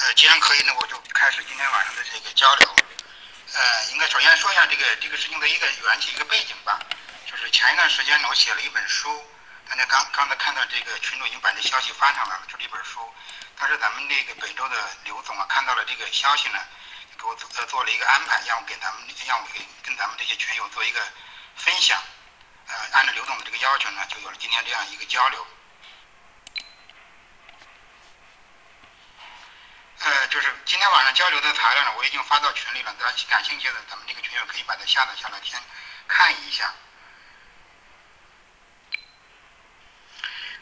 呃，既然可以呢，我就开始今天晚上的这个交流。呃，应该首先说一下这个这个事情的一个缘起、一个背景吧。就是前一段时间呢，我写了一本书，大家刚刚才看到这个群主已经把这消息发上来了，就是一本书。但是咱们那个本周的刘总啊，看到了这个消息呢，给我做做了一个安排，让我给咱们让我给跟咱们这些群友做一个分享。呃，按照刘总的这个要求呢，就有了今天这样一个交流。呃，就是今天晚上交流的材料呢，我已经发到群里了。大家感兴趣的，咱们这个群友可以把它下载下来先看一下。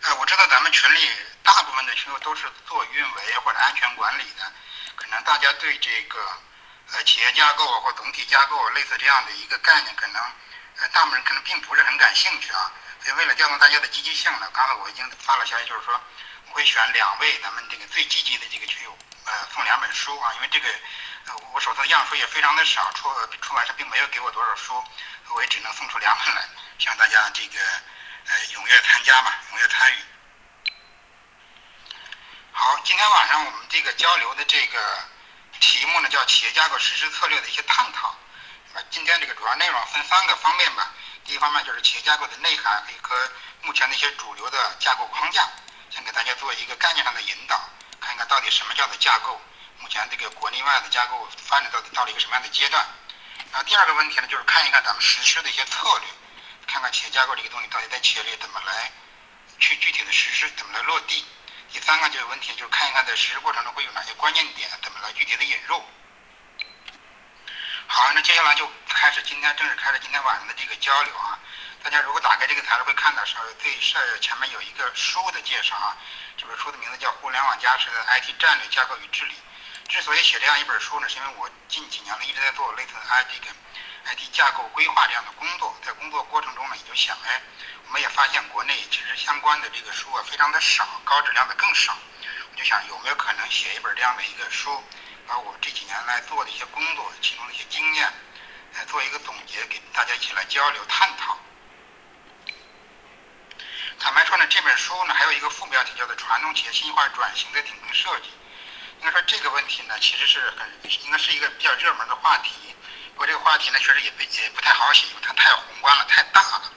呃，我知道咱们群里大部分的群友都是做运维或者安全管理的，可能大家对这个呃企业架构或总体架构类似这样的一个概念，可能呃大部分人可能并不是很感兴趣啊。所以为了调动大家的积极性呢，刚才我已经发了消息，就是说我会选两位咱们这个最积极的这个群友。呃，送两本书啊，因为这个，呃，我手头的样书也非常的少，出出版社并没有给我多少书，我也只能送出两本来，希望大家这个呃踊跃参加吧，踊跃参与。好，今天晚上我们这个交流的这个题目呢，叫企业架构实施策略的一些探讨。啊，今天这个主要内容分三个方面吧。第一方面就是企业架构的内涵和目前的一些主流的架构框架，先给大家做一个概念上的引导。看看到底什么叫做架构？目前这个国内外的架构发展到底到了一个什么样的阶段？然后第二个问题呢，就是看一看咱们实施的一些策略，看看企业架构这个东西到底在企业里怎么来去具体的实施，怎么来落地？第三个就是问题，就是看一看在实施过程中会有哪些关键点，怎么来具体的引入？好，那接下来就开始今天正式开始今天晚上的这个交流啊。大家如果打开这个材料会看到，上最是前面有一个书的介绍啊。这本书的名字叫《互联网加持的 IT 战略架构与治理》。之所以写这样一本书呢，是因为我近几年呢一直在做类似的 IT 跟 IT 架构规划这样的工作，在工作过程中呢，也就想，哎，我们也发现国内其实相关的这个书啊非常的少，高质量的更少。我就想有没有可能写一本这样的一个书，把我这几年来做的一些工作，其中的一些经验，来做一个总结，给大家一起来交流探讨。坦白说呢，这本书呢还有一个副标题叫做“传统企业信息化转型的顶层设计”。应该说这个问题呢，其实是很应该是一个比较热门的话题。不过这个话题呢，确实也不也不太好写，因为它太宏观了，太大了。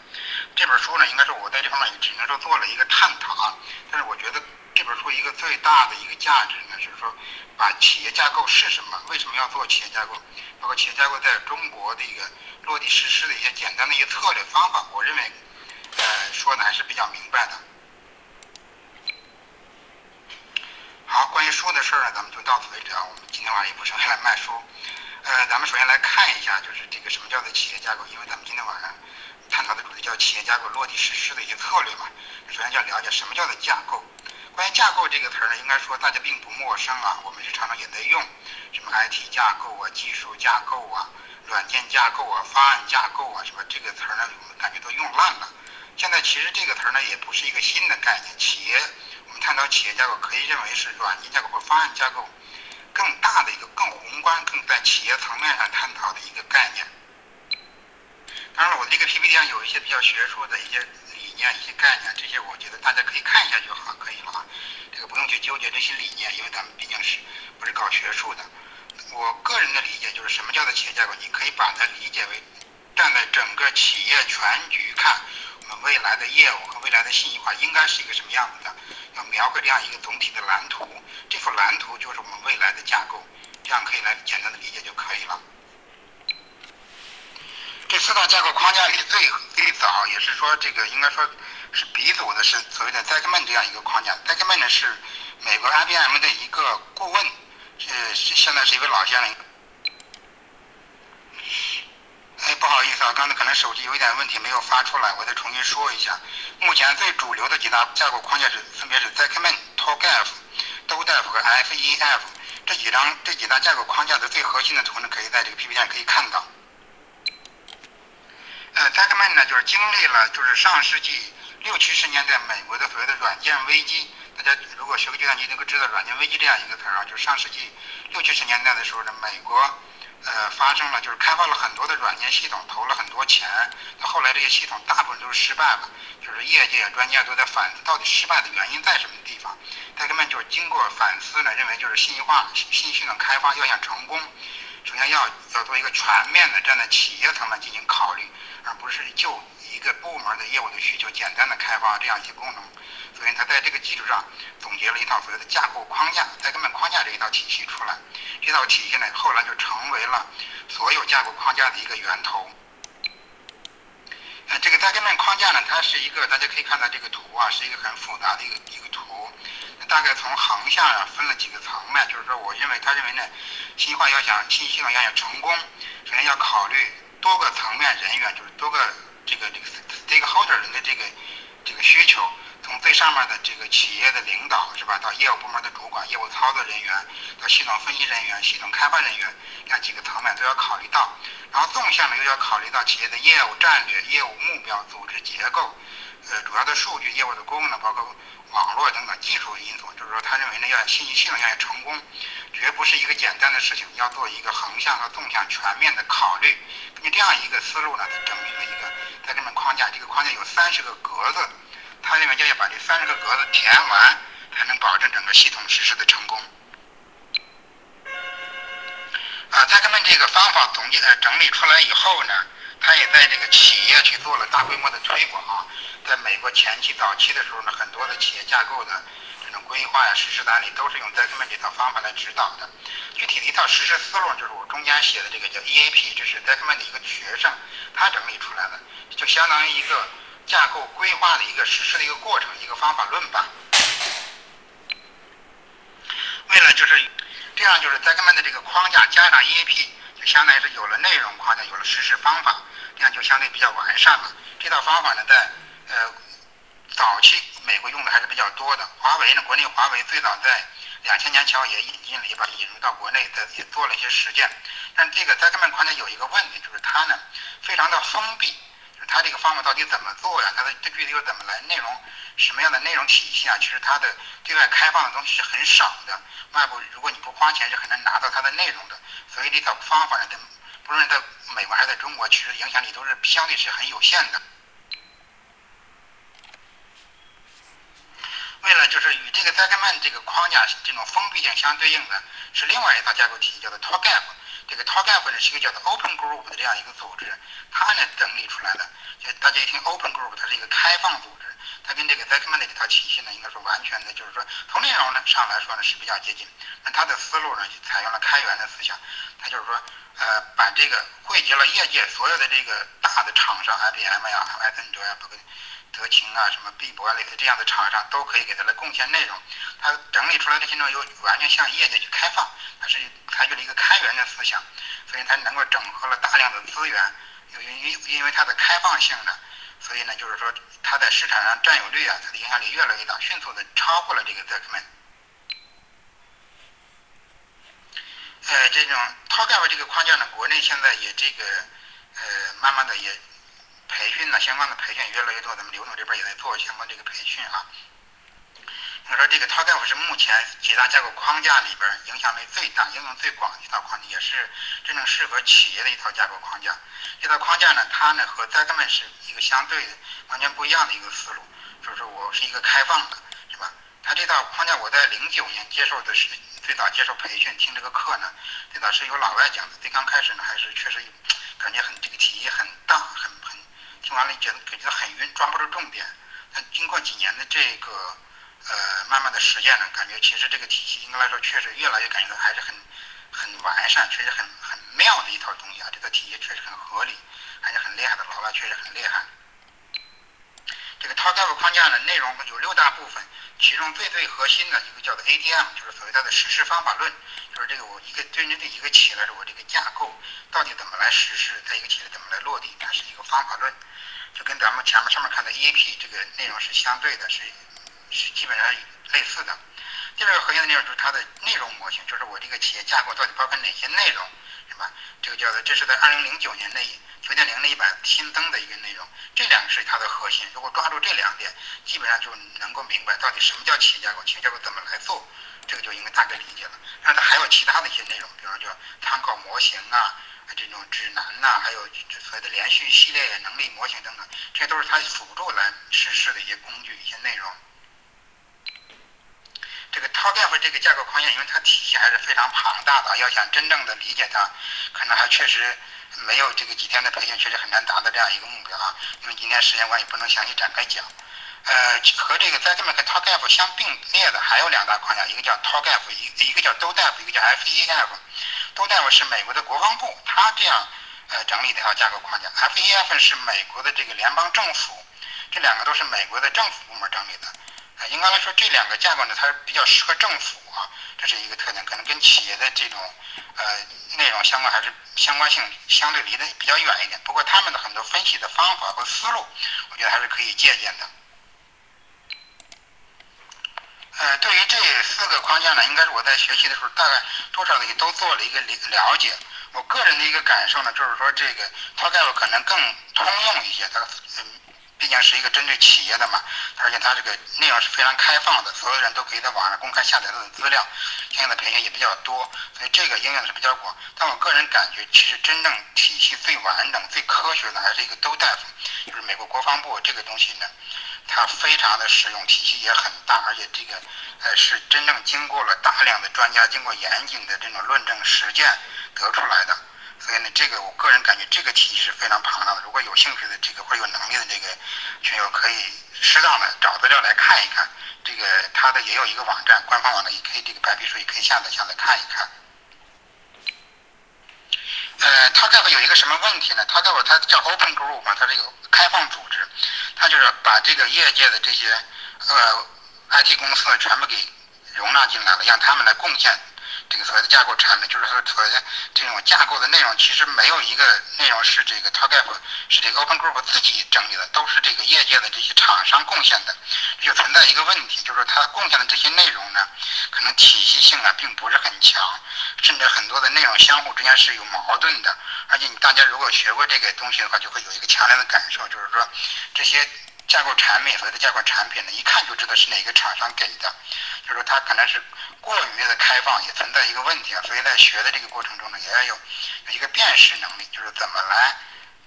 这本书呢，应该说我在这方面也只能说做了一个探讨。啊。但是我觉得这本书一个最大的一个价值呢，就是说把企业架构是什么，为什么要做企业架构，包括企业架构在中国的一个落地实施的一些简单的一些策略方法，我认为。呃，说的还是比较明白的。好，关于书的事儿呢，咱们就到此为止啊。我们今天晚上也不是来卖书。呃，咱们首先来看一下，就是这个什么叫做企业架构，因为咱们今天晚上探讨的主题叫企业架构落地实施的一些策略嘛。首先要了解什么叫做架构。关于架构这个词儿呢，应该说大家并不陌生啊，我们日常上也在用，什么 IT 架构啊、技术架构啊、软件架构啊、方案架构啊，什么？这个词儿呢，我们感觉都用烂了。现在其实这个词儿呢也不是一个新的概念，企业我们探讨企业架构可以认为是软件架构或方案架构更大的一个更宏观、更在企业层面上探讨的一个概念。当然了，我这个 PPT 上有一些比较学术的一些理念、一些概念，这些我觉得大家可以看一下就好，可以了啊。这个不用去纠结这些理念，因为咱们毕竟是不是搞学术的。我个人的理解就是什么叫做企业架构？你可以把它理解为站在整个企业全局看。我们未来的业务和未来的信息化应该是一个什么样子的？要描绘这样一个总体的蓝图，这幅蓝图就是我们未来的架构，这样可以来简单的理解就可以了。这四大架构框架里最最早也是说这个应该说是鼻祖的是所谓的 Zekman 这样一个框架。Zekman 呢是美国 IBM 的一个顾问，是是现在是一位老先生。哎，不好意思啊，刚才可能手机有一点问题，没有发出来，我再重新说一下。目前最主流的几大架构框架是分别是 Zekman、TOGAF、DODEF 和 FEF 这几张这几大架构框架的最核心的图呢，可以在这个 PPT 上可以看到。呃，Zekman 呢就是经历了就是上世纪六七十年代美国的所谓的软件危机，大家如果学过计算机能够知道软件危机这样一个词儿啊，就是上世纪六七十年代的时候呢，美国。呃，发生了就是开发了很多的软件系统，投了很多钱，那后来这些系统大部分都是失败了，就是业界专家都在反思到底失败的原因在什么地方。他根本就经过反思呢，认为就是信息化信息系统开发要想成功，首先要要做一个全面的站在企业层面进行考虑，而不是就一个部门的业务的需求简单的开发这样一些功能。所以他在这个基础上总结了一套所谓的架构框架，在根本框架这一套体系出来。这套体系呢，后来就成为了所有架构框架的一个源头。呃，这个戴克曼框架呢，它是一个大家可以看到这个图啊，是一个很复杂的一个一个图。大概从横向啊分了几个层面，就是说，我认为他认为呢，信息化要想信息系统要想成功，首先要考虑多个层面人员，就是多个这个这个这个 holder 人的这个这个需求。从最上面的这个企业的领导是吧，到业务部门的主管、业务操作人员，到系统分析人员、系统开发人员，这几个层面都要考虑到。然后纵向呢，又要考虑到企业的业务战略、业务目标、组织结构，呃，主要的数据、业务的功能，包括网络等等技术因素。就是说，他认为呢，要信息系统要成功，绝不是一个简单的事情，要做一个横向和纵向全面的考虑。根据这样一个思路呢，他整理了一个在这么框架，这个框架有三十个格子。他认为就要把这三十个格子填完，才能保证整个系统实施的成功。啊，在他们这个方法总结呃整理出来以后呢，他也在这个企业去做了大规模的推广。在美国前期早期的时候呢，很多的企业架构的这种规划呀、实施案例都是用 d 克 c 这套方法来指导的。具体的一套实施思路就是我中间写的这个叫 EAP，这是 d 克 c 的一个学生他整理出来的，就相当于一个。架构规划的一个实施的一个过程，一个方法论吧。为了就是这样，就是在他们的这个框架加上 EAP，就相当于是有了内容框架，有了实施方法，这样就相对比较完善了。这套方法呢，在呃早期美国用的还是比较多的。华为呢，国内华为最早在两千年前也引进了，也把它引入到国内，在也做了一些实践。但这个在他们框架有一个问题，就是它呢非常的封闭。就是它这个方法到底怎么做呀？它的这具体又怎么来？内容什么样的内容体系啊？其实它的对外开放的东西是很少的。外部如果你不花钱是很难拿到它的内容的。所以这套方法呢，在不论在美国还是在中国，其实影响力都是相对是很有限的。为了就是与这个 Zagman 这个框架这种封闭性相对应的，是另外一套架构体系，叫做 TOGAF。这个 TOGAF 呢是一个叫做 Open Group 的这样一个组织，它呢整理出来的。就大家一听 Open Group，它是一个开放组织，它跟这个 Zekman 的这套体系呢，应该说完全的，就是说从内容呢上来说呢是比较接近。那它的思路呢就采用了开源的思想，它就是说，呃，把这个汇集了业界所有的这个大的厂商，IBM 呀、艾森哲呀、包括德勤啊、什么碧博啊类似这样的厂商，都可以给它来贡献内容。它整理出来的内容又完全向业界去开放。它是采取了一个开源的思想，所以它能够整合了大量的资源。由于因为它的开放性呢，所以呢，就是说它在市场上占有率啊，它的影响力越来越大，迅速的超过了这个 z e k m a n 呃，这种 TalkGap 这个框架呢，国内现在也这个呃，慢慢的也培训呢，相关的培训越来越多，咱们刘总这边也在做相关这个培训啊。我说这个 TalkGap 是目前几大架构框架里边影响力最大、应用最广的一套框架，也是真正适合企业的一套架构框架。这套框架呢，它呢和 z e k m a n 是一个相对的、完全不一样的一个思路。就是我是一个开放的，是吧？它这套框架我在零九年接受的是最早接受培训听这个课呢，最早是由老外讲的。最刚开始呢，还是确实感觉很这个体系很大，听完了觉得感觉很晕，抓不住重点。但经过几年的这个。呃，慢慢的实践呢，感觉其实这个体系应该来说确实越来越感觉到还是很很完善，确实很很妙的一套东西啊。这个体系确实很合理，还是很厉害的，老外确实很厉害。这个 TalkGap 框架呢，内容有六大部分，其中最最核心的一个叫做 ADM，就是所谓它的实施方法论，就是这个我一个对针对一个企业来说，我这个架构到底怎么来实施，在一个企业怎么来落地，它是一个方法论，就跟咱们前面上面看的 EAP 这个内容是相对的，是。是基本上类似的。第二个核心的内容就是它的内容模型，就是我这个企业架构到底包括哪些内容，是吧？这个叫做这是在二零零九年那九点零那一版新增的一个内容。这两个是它的核心。如果抓住这两点，基本上就能够明白到底什么叫企业架构，企业架构怎么来做，这个就应该大概理解了。然后它还有其他的一些内容，比如说叫参考模型啊，这种指南呐，还有所谓的连续系列能力模型等等，这些都是它辅助来实施的一些工具、一些内容。这个 TOGAF 这个架构框架，因为它体系还是非常庞大的，要想真正的理解它，可能还确实没有这个几天的培训，确实很难达到这样一个目标啊。因为今天时间关系，不能详细展开讲。呃，和这个在这么个 TOGAF 相并列的还有两大框架，一个叫 TOGAF，一一个叫 DODAF，一个叫 FEF。DODAF 是美国的国防部，它这样呃整理的一套架构框架 FEF 是美国的这个联邦政府，这两个都是美国的政府部门整理的。啊，应该来说这两个架构呢，它是比较适合政府啊，这是一个特点，可能跟企业的这种呃内容相关还是相关性相对离得比较远一点。不过他们的很多分析的方法和思路，我觉得还是可以借鉴的。呃，对于这四个框架呢，应该是我在学习的时候，大概多少的都做了一个了了解。我个人的一个感受呢，就是说这个 TOGAF 可能更通用一些，它嗯。毕竟是一个针对企业的嘛，而且它这个内容是非常开放的，所有人都可以在网上公开下载它的资料，相应的培训也比较多，所以这个应用是比较广。但我个人感觉，其实真正体系最完整、最科学的还是一个 DODAF，就是美国国防部这个东西呢，它非常的实用，体系也很大，而且这个呃是真正经过了大量的专家、经过严谨的这种论证实践得出来的。所以呢，这个我个人感觉这个体系是非常庞大的。如果有兴趣的这个或者有能力的这个群友，可以适当的找资料来看一看。这个它的也有一个网站，官方网站也可以，这个白皮书也可以下载下来看一看。呃，它这个有一个什么问题呢？它这个它叫 Open Group 嘛，它这个开放组织，他就是把这个业界的这些呃 IT 公司全部给容纳进来了，让他们来贡献。这个所谓的架构产品，就是说所谓的这种架构的内容，其实没有一个内容是这个 TOGAF 是这个 Open Group 自己整理的，都是这个业界的这些厂商贡献的。就存在一个问题，就是说它贡献的这些内容呢，可能体系性啊并不是很强，甚至很多的内容相互之间是有矛盾的。而且你大家如果学过这个东西的话，就会有一个强烈的感受，就是说这些架构产品所谓的架构产品呢，一看就知道是哪个厂商给的，就是说它可能是。过于的开放也存在一个问题啊，所以在学的这个过程中呢，也要有一个辨识能力，就是怎么来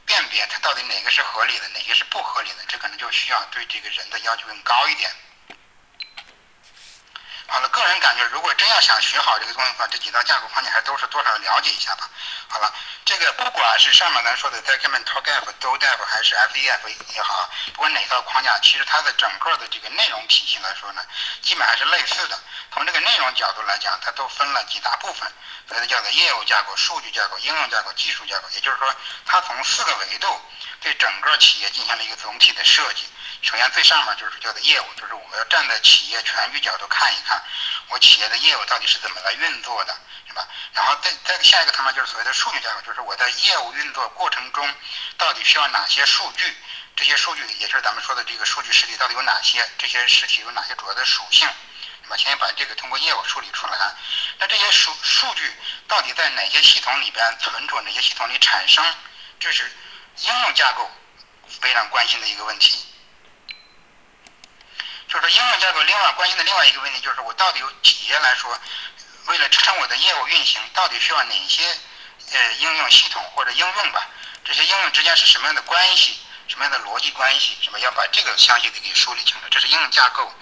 辨别它到底哪个是合理的，哪个是不合理的，这可能就需要对这个人的要求更高一点。好了，个人感觉，如果真要想学好这个东西的话，这几道架构框架还都是多少了解一下吧。好了，这个不管是上面咱说的 Document TOGAF、d o d f 还是 FEF 也好，不管哪套框架，其实它的整个的这个内容体系来说呢，基本还是类似的。从这个内容角度来讲，它都分了几大部分，所以叫做业务架构、数据架构、应用架构、技术架构。也就是说，它从四个维度对整个企业进行了一个总体的设计。首先，最上面就是叫做业务，就是我们要站在企业全局角度看一看，我企业的业务到底是怎么来运作的，是吧？然后再再下一个层面就是所谓的数据架构，就是我在业务运作过程中到底需要哪些数据？这些数据也就是咱们说的这个数据实体到底有哪些？这些实体有哪些主要的属性？先把这个通过业务梳理出来。那这些数数据到底在哪些系统里边存储？哪些系统里产生？这是应用架构非常关心的一个问题。就是应用架构，另外关心的另外一个问题就是，我到底有企业来说，为了支撑我的业务运行，到底需要哪些呃应用系统或者应用吧？这些应用之间是什么样的关系？什么样的逻辑关系？什么要把这个详细的给梳理清楚？这是应用架构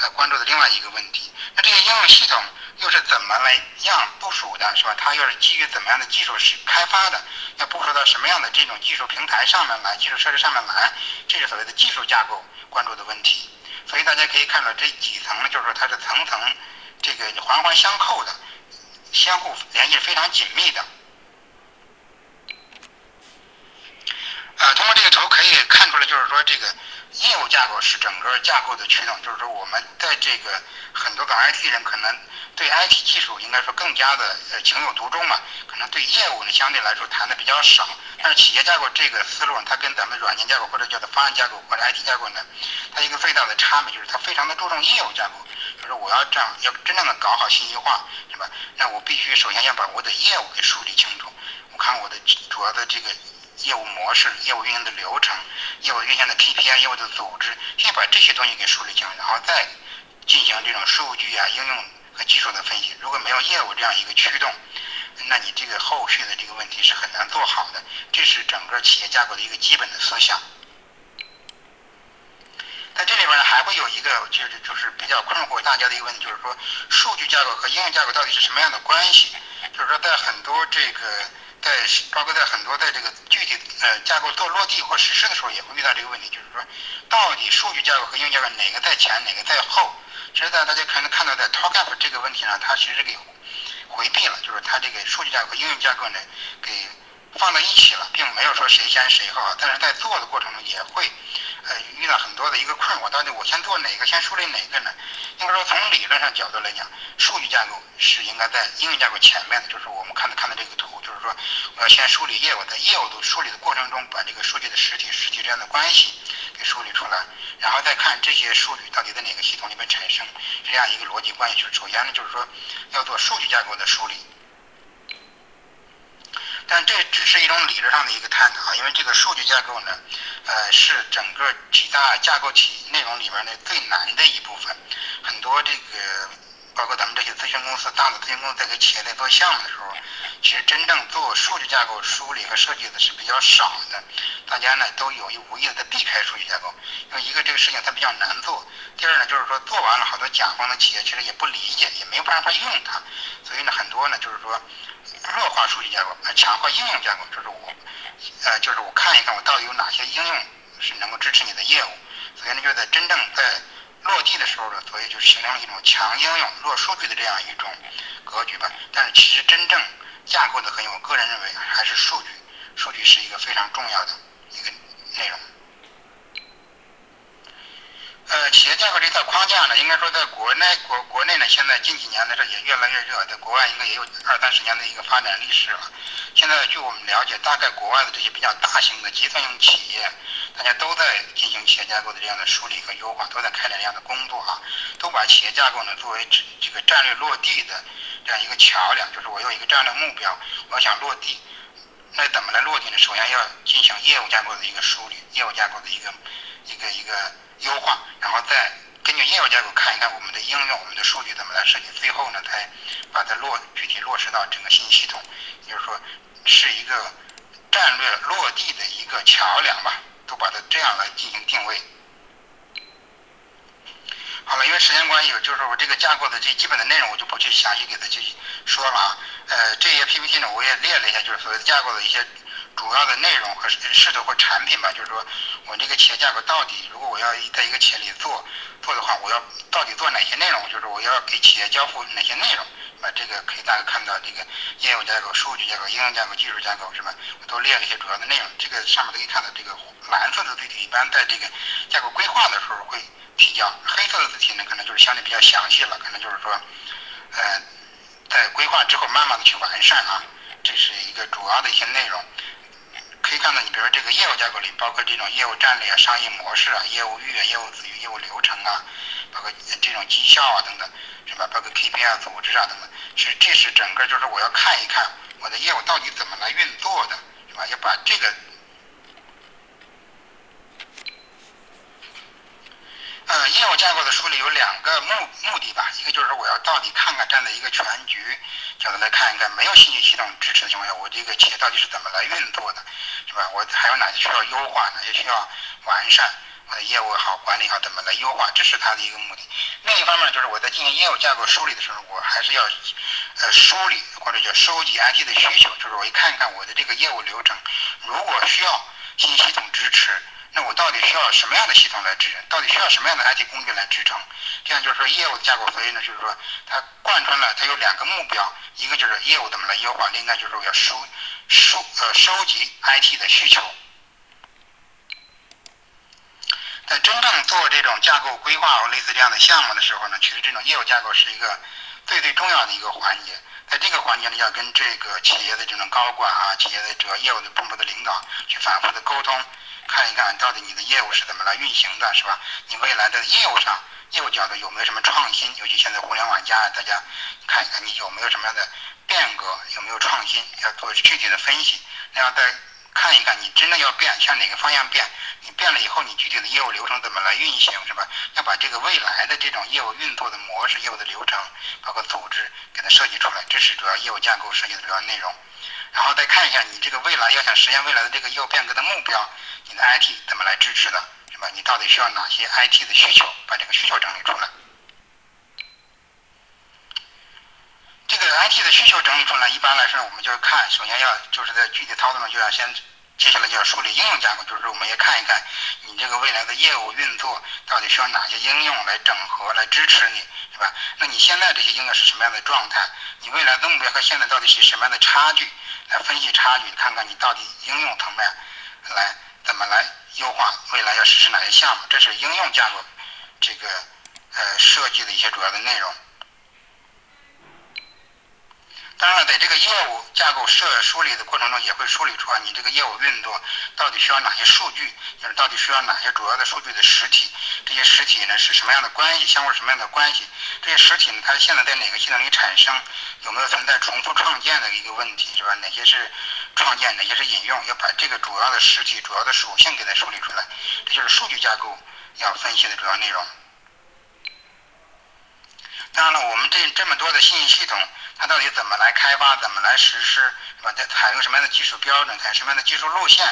呃关注的另外一个问题。那这些应用系统又是怎么来样部署的？是吧？它又是基于怎么样的技术是开发的？要部署到什么样的这种技术平台上面来？技术设施上面来？这是所谓的技术架构关注的问题。所以大家可以看到这几层呢，就是说它是层层这个环环相扣的，相互联系非常紧密的。啊，通过这个图可以看出来，就是说这个业务架构是整个架构的驱动，就是说我们在这个很多搞 IT 人可能对 IT 技术应该说更加的呃情有独钟嘛，可能对业务呢相对来说谈的比较少。但是企业架构这个思路，它跟咱们软件架构或者叫做方案架构或者 IT 架构呢，它一个最大的差别就是它非常的注重业务架构，就是我要这样要真正的搞好信息化，是吧？那我必须首先要把我的业务给梳理清楚。我看我的主要的这个业务模式、业务运营的流程、业务运行的 KPI、业务的组织，先把这些东西给梳理清楚，然后再进行这种数据啊、应用和技术的分析。如果没有业务这样一个驱动，那你这个后续的这个问题是很难做好的，这是整个企业架构的一个基本的思想。在这里边呢，还会有一个就是就是比较困惑大家的一个问题，就是说数据架构和应用架构到底是什么样的关系？就是说在很多这个在包括在很多在这个具体呃架构做落地或实施的时候，也会遇到这个问题，就是说到底数据架构和应用架构哪个在前，哪个在后？其实，在大家可能看到在 Talk App 这个问题上，它其实给回避了，就是它这个数据架构应用架构呢给放在一起了，并没有说谁先谁后。但是在做的过程中也会呃遇到很多的一个困惑，到底我先做哪个，先梳理哪个呢？应该说从理论上角度来讲，数据架构是应该在应用架构前面的，就是我们看的看的这个图，就是说我要先梳理业务，在业务的梳理的过程中，把这个数据的实体实体之间的关系给梳理出来。然后再看这些数据到底在哪个系统里面产生，这样一个逻辑关系是。首先呢，就是说要做数据架构的梳理，但这只是一种理论上的一个探讨，因为这个数据架构呢，呃，是整个几大架构体内容里边呢最难的一部分，很多这个。包括咱们这些咨询公司、大的咨询公司在给企业在做项目的时候，其实真正做数据架构梳理和设计的是比较少的。大家呢都有意无意的在避开数据架构，因为一个这个事情它比较难做。第二呢，就是说做完了好多甲方的企业其实也不理解，也没有办法用它。所以呢，很多呢就是说弱化数据架构，呃，强化应用架构，就是我，呃，就是我看一看我到底有哪些应用是能够支持你的业务。所以呢，就在真正在。落地的时候呢，所以就形成了一种强应用弱数据的这样一种格局吧。但是其实真正架构的核心，我个人认为还是数据，数据是一个非常重要的一个内容。呃，企业架构这套框架呢，应该说在国内国国内呢，现在近几年呢这也越来越热，在国外应该也有二三十年的一个发展历史了。现在据我们了解，大概国外的这些比较大型的集团型企业。大家都在进行企业架构的这样的梳理和优化，都在开展这样的工作啊，都把企业架构呢作为这这个战略落地的这样一个桥梁，就是我有一个战略目标，我想落地，那怎么来落地呢？首先要进行业务架构的一个梳理，业务架构的一个一个一个优化，然后再根据业务架构看一看我们的应用，我们的数据怎么来设计，最后呢才把它落具体落实到整个信息系统，就是说是一个战略落地的一个桥梁吧。都把它这样来进行定位。好了，因为时间关系，就是我这个架构的这基本的内容，我就不去详细给它去说了啊。呃，这些 PPT 呢，我也列了一下，就是所谓的架构的一些主要的内容和势头或产品吧。就是说我这个企业架构到底，如果我要在一个企业里做做的话，我要到底做哪些内容？就是我要给企业交付哪些内容？把这个可以大家看到这个业务架构、数据架构、应用架构、技术架构是吧？我都列了一些主要的内容。这个上面都可以看到，这个蓝色的字体一般在这个架构规划的时候会提交，黑色的字体呢可能就是相对比较详细了，可能就是说，呃，在规划之后慢慢的去完善啊，这是一个主要的一些内容。可以看到，你比如说这个业务架构里，包括这种业务战略啊、商业模式啊、业务域啊、业务子域、业务流程啊，包括这种绩效啊等等。是吧？包括 KPI 组织啊等等，其实这是整个就是我要看一看我的业务到底怎么来运作的，是吧？要把这个，呃，业务架构的梳理有两个目目的吧，一个就是我要到底看看站在一个全局角度来看一看，没有信息系统支持的情况下，我这个企业到底是怎么来运作的，是吧？我还有哪些需要优化，哪些需要完善？我的业务好，管理好，怎么来优化？这是它的一个目的。另一方面，就是我在进行业务架构梳理的时候，我还是要呃梳理或者叫收集 IT 的需求，就是我一看一看我的这个业务流程，如果需要新系统支持，我到底需要什么样的系统来支撑？到底需要什么样的 IT 工具来支撑？这样就是说业务架构，所以呢，就是说它贯穿了，它有两个目标，一个就是业务怎么来优化，另一个就是我要收收呃收集 IT 的需求。在真正做这种架构规划或类似这样的项目的时候呢，其实这种业务架构是一个最最重要的一个环节。在这个环节呢，要跟这个企业的这种高管啊、企业的主要业务的部门的领导去反复的沟通，看一看到底你的业务是怎么来运行的，是吧？你未来的业务上、业务角度有没有什么创新？尤其现在互联网加，大家看一看你有没有什么样的变革，有没有创新？要做具体的分析，那样在。看一看，你真的要变，向哪个方向变？你变了以后，你具体的业务流程怎么来运行，是吧？要把这个未来的这种业务运作的模式、业务的流程，包括组织，给它设计出来，这是主要业务架构设计的主要内容。然后再看一下，你这个未来要想实现未来的这个业务变革的目标，你的 IT 怎么来支持的，是吧？你到底需要哪些 IT 的需求？把这个需求整理出来。这个 IT 的需求整理出来，一般来说，我们就是看，首先要就是在具体操作上就要先。接下来就要梳理应用架构，就是说我们也看一看你这个未来的业务运作到底需要哪些应用来整合来支持你，是吧？那你现在这些应用是什么样的状态？你未来的目标和现在到底是什么样的差距？来分析差距，看看你到底应用层面来怎么来优化未来要实施哪些项目？这是应用架构这个呃设计的一些主要的内容。当然了，在这个业务架构设梳理的过程中，也会梳理出来你这个业务运作到底需要哪些数据，就是到底需要哪些主要的数据的实体，这些实体呢是什么样的关系，相互什么样的关系？这些实体，它现在在哪个系统里产生？有没有存在重复创建的一个问题，是吧？哪些是创建，哪些是引用？要把这个主要的实体、主要的属性给它梳理出来，这就是数据架构要分析的主要内容。当然了，我们这这么多的信息系统。它到底怎么来开发，怎么来实施，是吧？它采用什么样的技术标准，采用什么样的技术路线，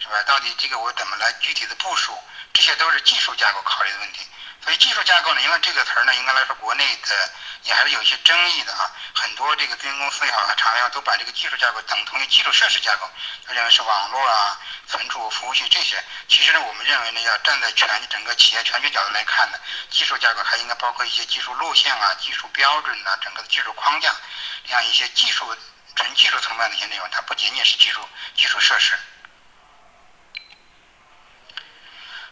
是吧？到底这个我怎么来具体的部署，这些都是技术架构考虑的问题。所以技术架构呢，因为这个词儿呢，应该来说国内的也还是有一些争议的啊。很多这个咨询公司也好，厂商都把这个技术架构等同于基础设施架构，就认为是网络啊、存储服务器这些。其实呢，我们认为呢，要站在全整个企业全局角度来看呢，技术架构还应该包括一些技术路线啊、技术标准呐、整个的技术框架这样一些技术纯技术层面的一些内容，它不仅仅是技术基础设施。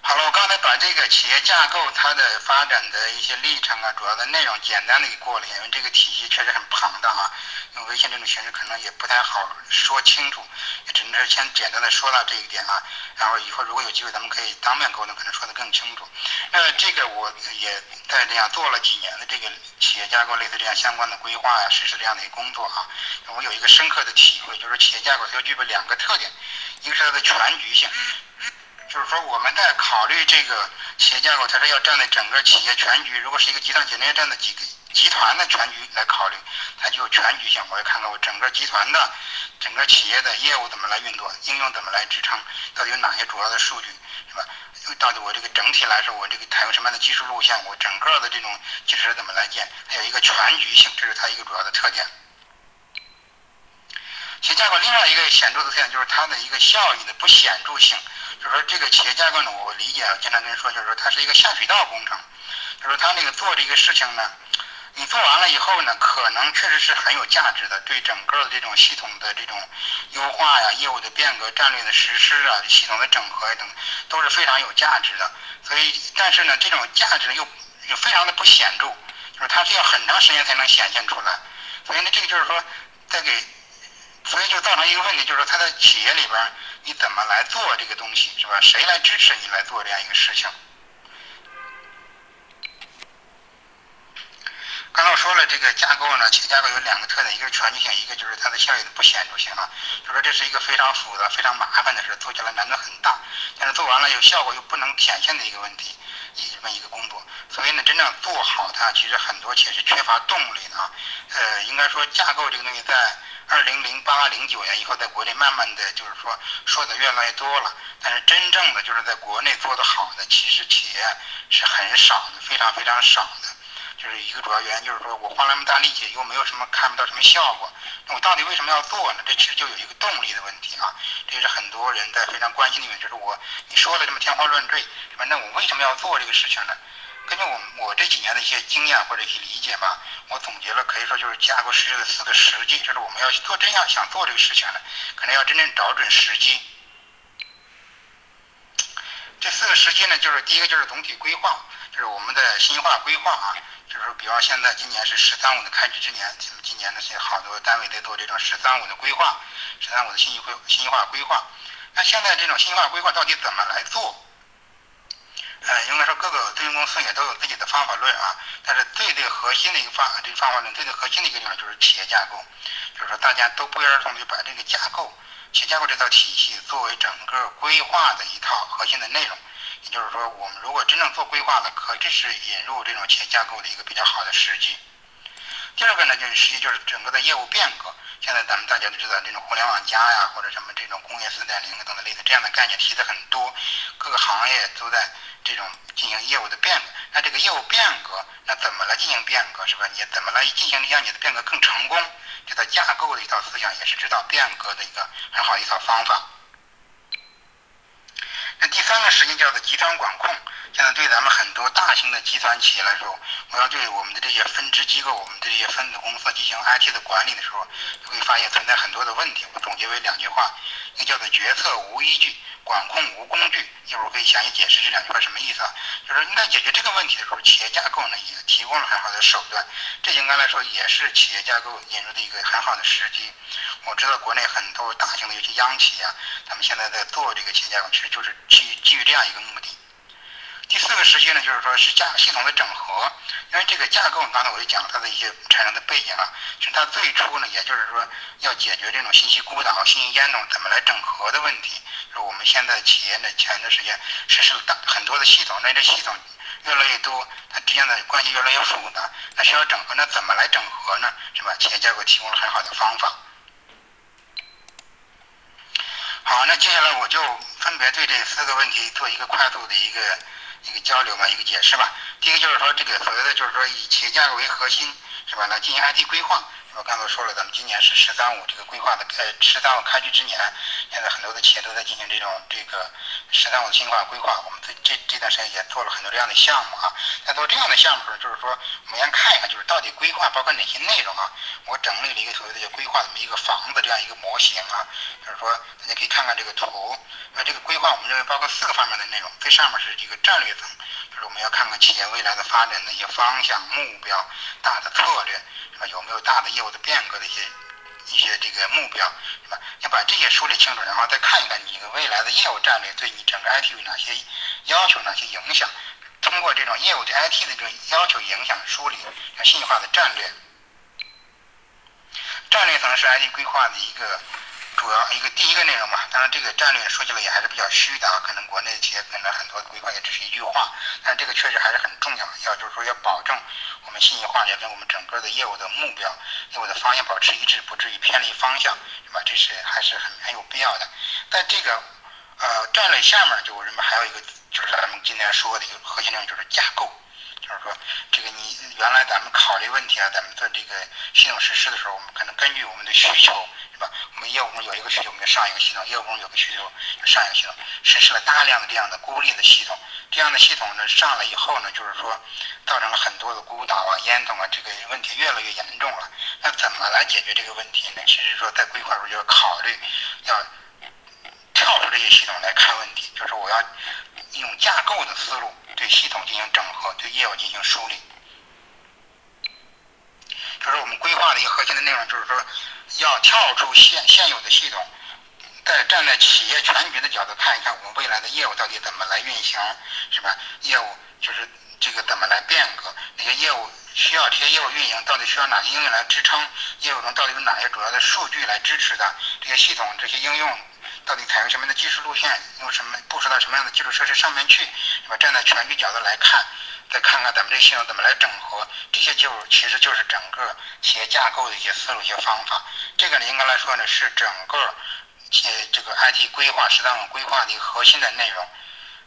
好了，我刚才把这个企业架构它的发展的一些历程啊，主要的内容简单的给过了，因为这个体系确实很庞大啊，用微信这种形式可能也不太好说清楚，也只能是先简单的说到这一点啊，然后以后如果有机会咱们可以当面沟通，可能说得更清楚。那这个我也在这样做了几年的这个企业架构类似这样相关的规划呀，实施这样的一个工作啊，我有一个深刻的体会，就是企业架构它要具备两个特点，一个是它的全局性。就是说，我们在考虑这个企业架构，它是要站在整个企业全局。如果是一个集团企业，站在几个集团的全局来考虑，它就有全局性。我要看看我整个集团的、整个企业的业务怎么来运作，应用怎么来支撑，到底有哪些主要的数据，是吧？到底我这个整体来说，我这个采用什么样的技术路线，我整个的这种技术怎么来建，它有一个全局性，这是它一个主要的特点。企业架构另外一个显著的特点就是它的一个效益的不显著性。就是说，这个企业架构呢，我理解啊，经常跟人说，就是说，它是一个下水道工程。就是说，它那个做这个事情呢，你做完了以后呢，可能确实是很有价值的，对整个的这种系统的这种优化呀、业务的变革、战略的实施啊、系统的整合等，都是非常有价值的。所以，但是呢，这种价值又又非常的不显著，就是它是要很长时间才能显现出来。所以呢，这个就是说，在给，所以就造成一个问题，就是说，它在企业里边。你怎么来做这个东西是吧？谁来支持你来做这样一个事情？刚才我说了，这个架构呢，企业架构有两个特点，一个是全局性，一个就是它的效益的不显著性啊。就说这是一个非常复杂、非常麻烦的事，做起来难度很大，但是做完了有效果又不能显现的一个问题，一这么一个工作。所以呢，真正做好它，其实很多企业是缺乏动力的啊。呃，应该说架构这个东西在。二零零八零九年以后，在国内慢慢的就是说说的越来越多了，但是真正的就是在国内做的好的，其实企业是很少的，非常非常少的。就是一个主要原因，就是说我花那么大力气，又没有什么看不到什么效果，那我到底为什么要做呢？这其实就有一个动力的问题啊，这也是很多人在非常关心的问题，就是我你说的这么天花乱坠，是吧？那我为什么要做这个事情呢？根据我我这几年的一些经验或者一些理解吧，我总结了可以说就是架构实施的四个时机，就是我们要做真要想做这个事情呢，可能要真正找准时机。这四个时机呢，就是第一个就是总体规划，就是我们的信息化规划啊，就是，比方现在今年是“十三五”的开局之年，今今年呢，现在好多单位在做这种“十三五”的规划，“十三五”的信息规信息化规划。那现在这种信息化规划到底怎么来做？呃，应该说各个咨询公司也都有自己的方法论啊，但是最最核心的一个方这个方法论，最最核心的一个地方就是企业架构，就是说大家都不约而同就把这个架构，企业架构这套体系作为整个规划的一套核心的内容。也就是说，我们如果真正做规划的，可这是引入这种企业架构的一个比较好的时机。第二个呢，就是实际就是整个的业务变革，现在咱们大家都知道，这种互联网加呀，或者什么这种工业四点零等等类似这样的概念提的很多，各个行业都在这种进行业务的变革。那这个业务变革，那怎么来进行变革，是吧？你怎么来进行让你的变革更成功？这套架构的一套思想，也是指导变革的一个很好一套方法。那第三个实际叫做集团管控。现在对咱们很多大型的集团企业来说，我要对我们的这些分支机构、我们这些分子公司进行 IT 的管理的时候，会发现存在很多的问题。我总结为两句话，一个叫做决策无依据，管控无工具。一会儿可以详细解释这两句话什么意思啊？就是应该解决这个问题的时候，企业架构呢也提供了很好的手段。这应该来说也是企业架构引入的一个很好的时机。我知道国内很多大型的尤其央企啊，他们现在在做这个企业架构，其实就是基基于这样一个目的。第四个时期呢，就是说是架系统的整合，因为这个架构，刚才我就讲它的一些产生的背景啊，其实它最初呢，也就是说要解决这种信息孤岛、信息烟囱怎么来整合的问题。就是我们现在企业呢，前一段时间实施了大很多的系统，那这系统越来越多，它之间的关系越来越复杂，那需要整合，那怎么来整合呢？是吧？企业架构提供了很好的方法。好，那接下来我就分别对这四个问题做一个快速的一个。一个交流嘛，一个解释吧。第一个就是说，这个所谓的就是说以企业架构为核心，是吧？来进行 IT 规划。我刚才说了，咱们今年是“十三五”这个规划的开“十三五”开局之年，现在很多的企业都在进行这种这个“十三五”的新化规划。我们这这这段时间也做了很多这样的项目啊。在做这样的项目时候，就是说我们先看一看，就是到底规划包括哪些内容啊？我整理了一个所谓的叫规划这么一个房子这样一个模型啊，就是说大家可以看看这个图。那，这个规划我们认为包括四个方面的内容，最上面是这个战略层，就是我们要看看企业未来的发展的一些方向、目标、大的策略。有没有大的业有的变革的一些一些这个目标，是吧？要把这些梳理清楚，然后再看一看你未来的业务战略对你整个 IT 有哪些要求、哪些影响。通过这种业务对 IT 的这种要求、影响梳理信息化的战略。战略层是 IT 规划的一个。主要一个第一个内容嘛，当然这个战略说起来也还是比较虚的啊，可能国内的企业可能很多规划也只是一句话，但这个确实还是很重要的，要就是说要保证我们信息化也跟我们整个的业务的目标、业务的方向保持一致，不至于偏离方向，是吧？这是还是很很有必要的。在这个呃战略下面，就我认为还有一个就是咱们今天说的一个核心内容就是架构，就是说这个你原来咱们考虑问题啊，咱们做这个系统实施的时候，我们可能根据我们的需求。是吧我们业务部有一个需求，我们就上一个系统；业务部有个需求，就上一个系统。实施了大量的这样的孤立的系统，这样的系统呢上来以后呢，就是说造成了很多的孤岛啊、烟囱啊，这个问题越来越严重了。那怎么来解决这个问题呢？其实说在规划时候就要考虑，要跳出这些系统来看问题，就是我要用架构的思路对系统进行整合，对业务进行梳理。就是我们规划的一个核心的内容，就是说。要跳出现现有的系统，再站在企业全局的角度看一看，我们未来的业务到底怎么来运行，是吧？业务就是这个怎么来变革？哪些业务需要这些业务运营，到底需要哪些应用来支撑？业务中到底有哪些主要的数据来支持的？这些系统这些应用到底采用什么样的技术路线？用什么部署到什么样的基础设施上面去？是吧？站在全局角度来看。再看看咱们这系统怎么来整合，这些就其实就是整个企业架构的一些思路、一些方法。这个呢，应该来说呢，是整个呃这个 IT 规划、十三五规划的核心的内容。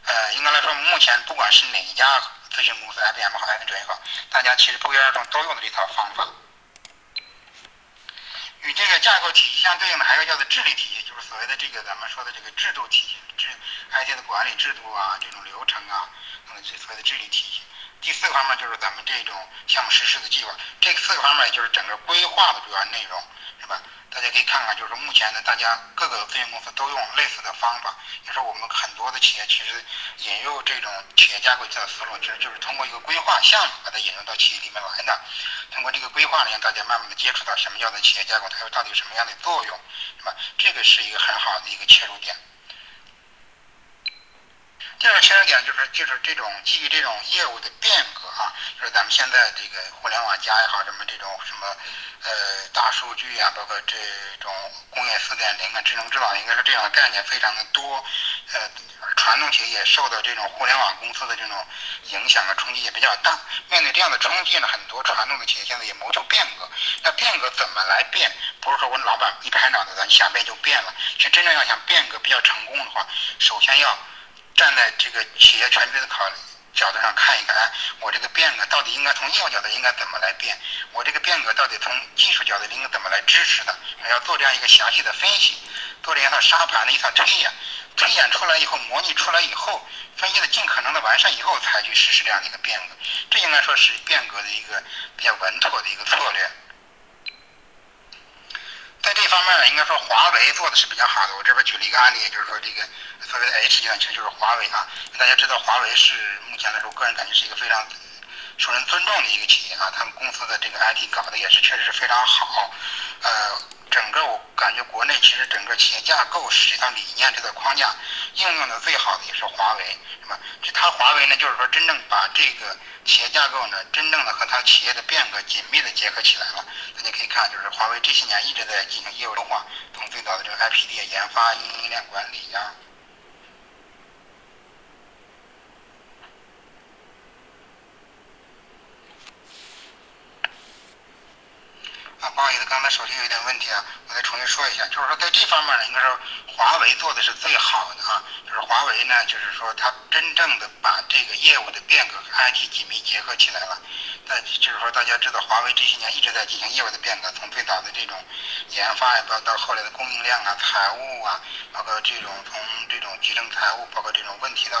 呃，应该来说，目前不管是哪一家咨询公司，IBM 好，还是专业好，大家其实不约而同都用的这套方法。与这个架构体系相对应的，还有叫做治理体系，就是所谓的这个咱们说的这个制度体系，制 IT 的管理制度啊，这种流程啊，等这所谓的治理体系。第四个方面就是咱们这种项目实施的计划，这四个方面就是整个规划的主要内容，是吧？大家可以看看，就是目前呢，大家各个咨询公司都用类似的方法，也是我们很多的企业其实引入这种企业架构的思路，其实就是通过一个规划项目把它引入到企业里面来的。通过这个规划呢，让大家慢慢的接触到什么叫做企业架构，它又到底有什么样的作用，是吧？这个是一个很好的一个切入点。第二个切入点就是就是这种基于这种业务的变革，啊，就是咱们现在这个互联网加也好，什么这种什么呃大数据呀，包括这种工业四点零啊，智能制造，应该是这样的概念非常的多，呃，传统企业受到这种互联网公司的这种影响啊冲击也比较大。面对这样的冲击呢，很多传统的企业现在也谋求变革。那变革怎么来变？不是说我老板一拍脑袋，咱想变就变了。其实真正要想变革比较成功的话，首先要站在这个企业全局的考虑。角度上看一看，哎，我这个变革到底应该从业务角度应该怎么来变？我这个变革到底从技术角度应该怎么来支持的？还要做这样一个详细的分析，做这样一套沙盘的一套推演，推演出来以后，模拟出来以后，分析的尽可能的完善以后，才去实施这样的一个变革。这应该说是变革的一个比较稳妥的一个策略。在这方面呢，应该说华为做的是比较好的。我这边举了一个案例，就是说这个所谓的 H 阶段，其实就是华为啊。大家知道，华为是目前来说，个人感觉是一个非常受人尊重的一个企业啊。他们公司的这个 IT 搞得也是确实是非常好。呃，整个我感觉国内其实整个企业架构、实际上理念、这个框架应用的最好的也是华为，是吧？这它华为呢，就是说真正把这个。企业架构呢，真正的和它企业的变革紧密的结合起来了。大家可以看，就是华为这些年一直在进行业务优化，从最早的这个 IPD 研发、应用链管理呀。不好意思，刚才手机有点问题啊，我再重新说一下，就是说在这方面呢，应该说华为做的是最好的啊。就是华为呢，就是说它真正的把这个业务的变革和 IT 紧密结合起来了。那就是说大家知道，华为这些年一直在进行业务的变革，从最早的这种研发呀，到到后来的供应链啊、财务啊，包括这种从这种集成财务，包括这种问题到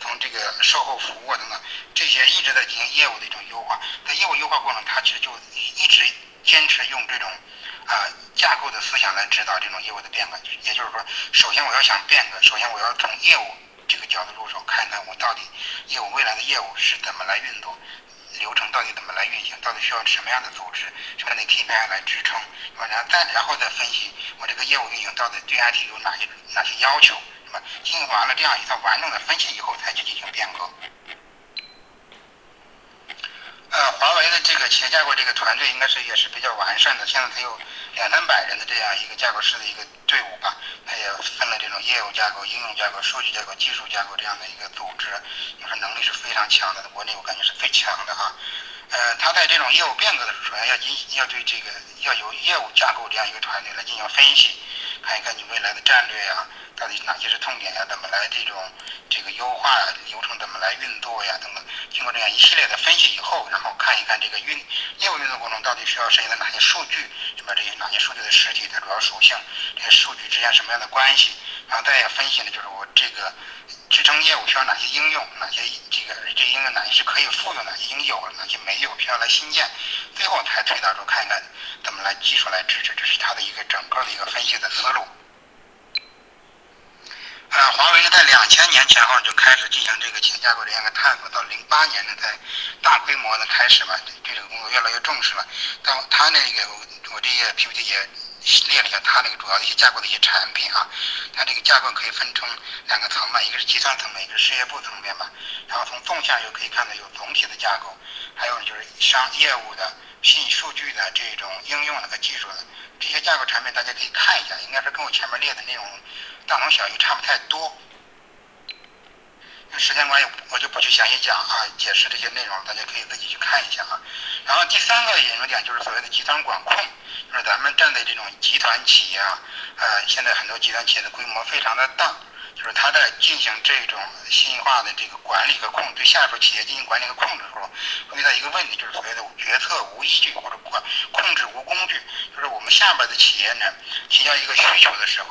从这个售后服务等等，这些一直在进行业务的一种优化。在业务优化过程，它其实就一直。坚持用这种啊架构的思想来指导这种业务的变革，也就是说，首先我要想变革，首先我要从业务这个角度入手，看看我到底业务未来的业务是怎么来运作，流程到底怎么来运行，到底需要什么样的组织，什么样的 KPI 来支撑，然后再然后再分析我这个业务运营到底对 IT 有哪些哪些要求，是吧？进行完了这样一套完整的分析以后，才去进行变革。呃，华为的这个企业架构这个团队应该是也是比较完善的，现在它有两三百人的这样一个架构师的一个队伍吧，它也分了这种业务架构、应用架构、数据架构、技术架构这样的一个组织，就是能力是非常强的，国内我感觉是最强的哈。呃，它在这种业务变革的时候，首先要进要对这个要有业务架构这样一个团队来进行分析，看一看你未来的战略呀。到底哪些是痛点呀？怎么来这种这个优化流程？怎么来运作呀？等等，经过这样一系列的分析以后，然后看一看这个运业务运作过程到底需要涉及到哪些数据，什么这些哪些数据的实体它主要属性，这些数据之间什么样的关系？然后再要分析呢，就是我这个支撑业务需要哪些应用，哪些这个这应用哪些是可以复用，哪些已经有了，哪些没有需要来新建，最后才推导出看一看怎么来技术来支持，这是它的一个整个的一个分析的思路。呃，华为呢，在两千年前后就开始进行这个企业架构这样一个探索，到零八年呢，在大规模的开始嘛，对这个工作越来越重视了。到他那个，我我这页 PPT 也列了一下他那个主要的一些架构的一些产品啊。它这个架构可以分成两个层面，一个是集团层面，一个是事业部层面吧。然后从纵向又可以看到有总体的架构，还有就是商业务的、信息数据的这种应用的和技术的这些架构产品，大家可以看一下，应该是跟我前面列的内容。大同小异，差不太多。时间关系，我就不去详细讲啊，解释这些内容，大家可以自己去看一下啊。然后第三个引入点就是所谓的集团管控，就是咱们站在这种集团企业啊，呃，现在很多集团企业的规模非常的大，就是它在进行这种信息化的这个管理和控，对下属企业进行管理和控制的时候，会遇到一个问题，就是所谓的决策无依据或者管控制无工具，就是我们下边的企业呢提交一个需求的时候。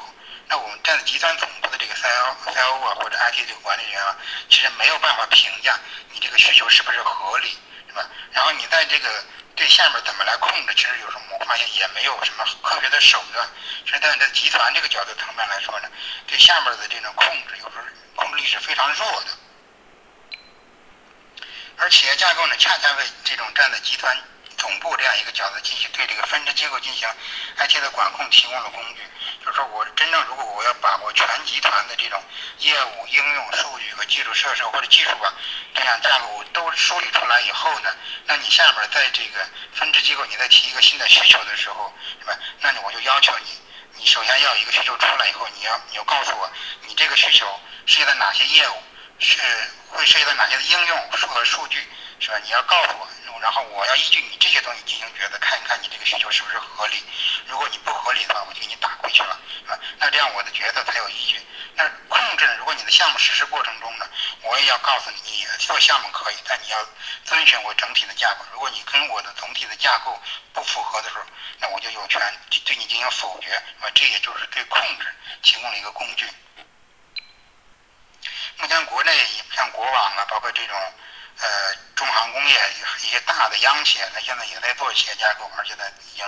那我们站在集团总部的这个 CIO、CIO 啊，或者 IT 这个管理员啊，其实没有办法评价你这个需求是不是合理，是吧？然后你在这个对下面怎么来控制，其实有时候我们发现也没有什么科学的手段。其实在这集团这个角度层面来说呢，对下面的这种控制，有时候控制力是非常弱的。而企业架构呢，恰恰为这种站在集团。总部这样一个角度进行对这个分支机构进行 IT 的管控提供了工具，就是说我真正如果我要把握全集团的这种业务、应用、数据和基础设施或者技术吧，这样架构都梳理出来以后呢，那你下边在这个分支机构你再提一个新的需求的时候，是吧？那你我就要求你，你首先要一个需求出来以后，你要你要告诉我，你这个需求涉及到哪些业务，是会涉及到哪些的应用数和数据，是吧？你要告诉我。然后我要依据你这些东西进行决策，看一看你这个需求是不是合理。如果你不合理的话，我就给你打回去了，啊，那这样我的决策才有依据。那控制，如果你的项目实施过程中呢，我也要告诉你，你做项目可以，但你要遵循我整体的架构。如果你跟我的总体的架构不符合的时候，那我就有权对你进行否决，啊，这也就是对控制提供了一个工具。目前国内像国网啊，包括这种。呃，中航工业一些大的央企，它现在也在做企业架构，而且呢，已经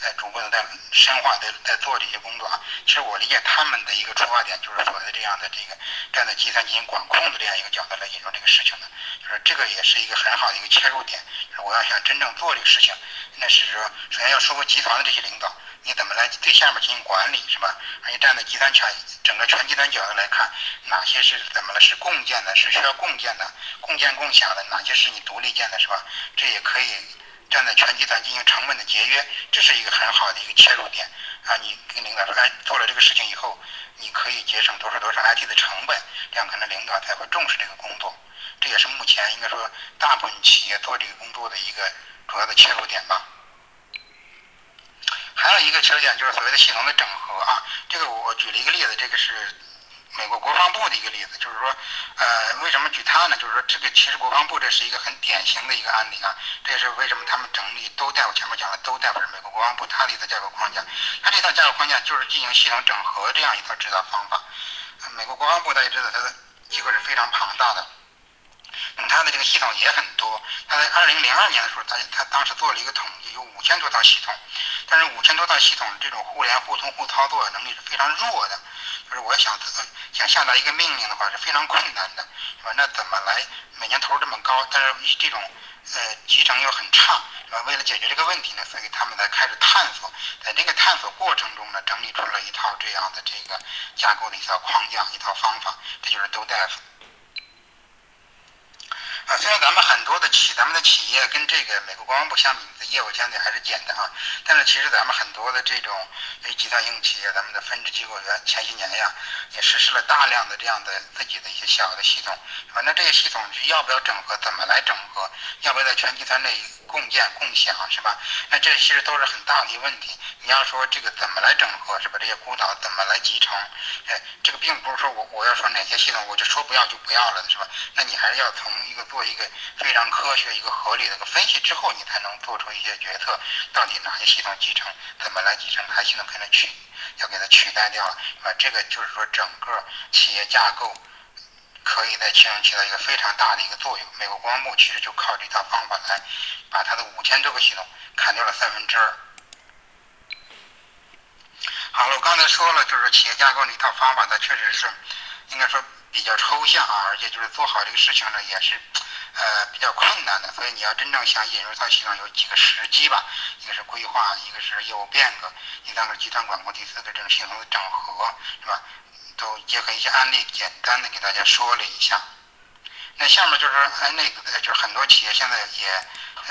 呃逐步的在深化，在在做这些工作啊。其实我理解他们的一个出发点，就是所谓的这样的这个站在集团进行管控的这样一个角度来引入这个事情的，就是这个也是一个很好的一个切入点。我要想真正做这个事情，那是说首先要说服集团的这些领导。你怎么来对下面进行管理，是吧？还有站在集团全整个全集团角度来看，哪些是怎么了？是共建的，是需要共建的，共建共享的，哪些是你独立建的，是吧？这也可以站在全集团进行成本的节约，这是一个很好的一个切入点啊！你跟领导说，哎，做了这个事情以后，你可以节省多少多少 IT 的成本，这样可能领导才会重视这个工作。这也是目前应该说大部分企业做这个工作的一个主要的切入点吧。还有一个切入点就是所谓的系统的整合啊，这个我举了一个例子，这个是美国国防部的一个例子，就是说，呃，为什么举它呢？就是说，这个其实国防部这是一个很典型的一个案例啊，这也是为什么他们整理都带我前面讲的都带不是美国国防部它的一套架构框架，它这套架构框架就是进行系统整合这样一套指导方法。美国国防部大家知道它的机构是非常庞大的。那么它的这个系统也很多，它在二零零二年的时候，它它当时做了一个统计，有五千多套系统，但是五千多套系统这种互联互通互操作能力是非常弱的，就是我想想下达一个命令的话是非常困难的，是吧？那怎么来每年投入这么高，但是这种呃集成又很差，是吧？为了解决这个问题呢，所以他们才开始探索，在这个探索过程中呢，整理出了一套这样的这个架构的一套框架、一套方法，这就是都大夫。啊，虽然咱们很多的企，咱们的企业跟这个美国国防部相比，的业务相对还是简单啊。但是其实咱们很多的这种集团型企业，咱们的分支机构员前些年呀，也实施了大量的这样的自己的一些小的系统。反正这些系统要不要整合，怎么来整合，要不要在全集团内共建共享，是吧？那这其实都是很大的一个问题。你要说这个怎么来整合，是吧？这些孤岛怎么来集成？哎，这个并不是说我我要说哪些系统，我就说不要就不要了，是吧？那你还是要从一个做做一个非常科学、一个合理的个分析之后，你才能做出一些决策。到底哪些系统集成，怎么来集成？哪些系统可能取要给它取代掉了，是吧？这个就是说整个企业架构可以在其中起到一个非常大的一个作用。美国国防部其实就靠这套方法来把它的五千多个系统砍掉了三分之二。好了，我刚才说了，就是企业架构那套方法，它确实是应该说比较抽象啊，而且就是做好这个事情呢，也是呃比较困难的。所以你要真正想引入它系统，有几个时机吧，一个是规划，一个是业务变革，第三个集团管控，第四个这种系统的整合，是吧？都结合一些案例，简单的给大家说了一下。那下面就是哎那个就是很多企业现在也。